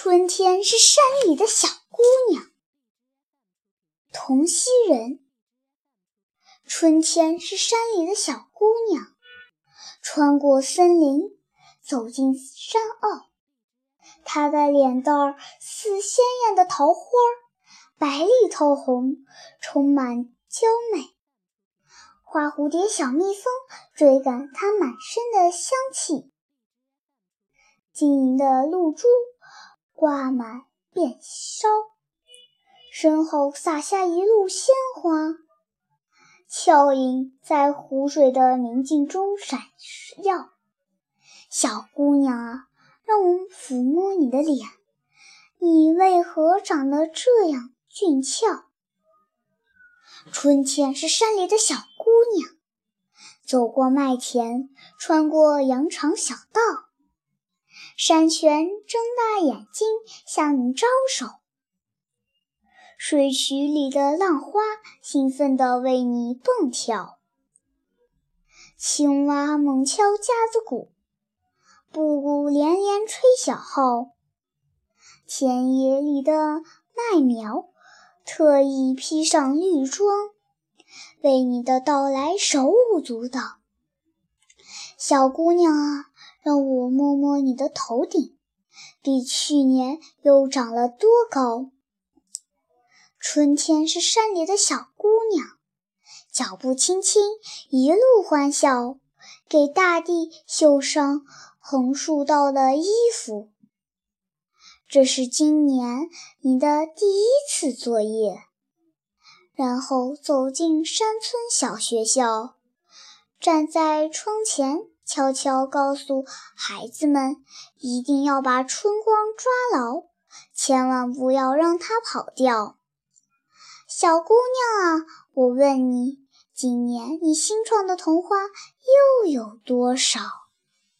春天是山里的小姑娘。童溪人。春天是山里的小姑娘，穿过森林，走进山坳。她的脸蛋儿似鲜艳的桃花，白里透红，充满娇媚。花蝴蝶、小蜜蜂追赶她满身的香气，晶莹的露珠。挂满遍梢，身后洒下一路鲜花，俏影在湖水的明镜中闪耀。小姑娘啊，让我抚摸你的脸，你为何长得这样俊俏？春天是山里的小姑娘，走过麦田，穿过羊肠小道。山泉睁大眼睛向你招手，水渠里的浪花兴奋地为你蹦跳。青蛙猛敲架子鼓，布谷连连吹小号。田野里的麦苗特意披上绿装，为你的到来手舞足蹈。小姑娘啊！让我摸摸你的头顶，比去年又长了多高？春天是山里的小姑娘，脚步轻轻，一路欢笑，给大地绣上横竖道的衣服。这是今年你的第一次作业，然后走进山村小学校，站在窗前。悄悄告诉孩子们，一定要把春光抓牢，千万不要让它跑掉。小姑娘啊，我问你，今年你新创的童话又有多少？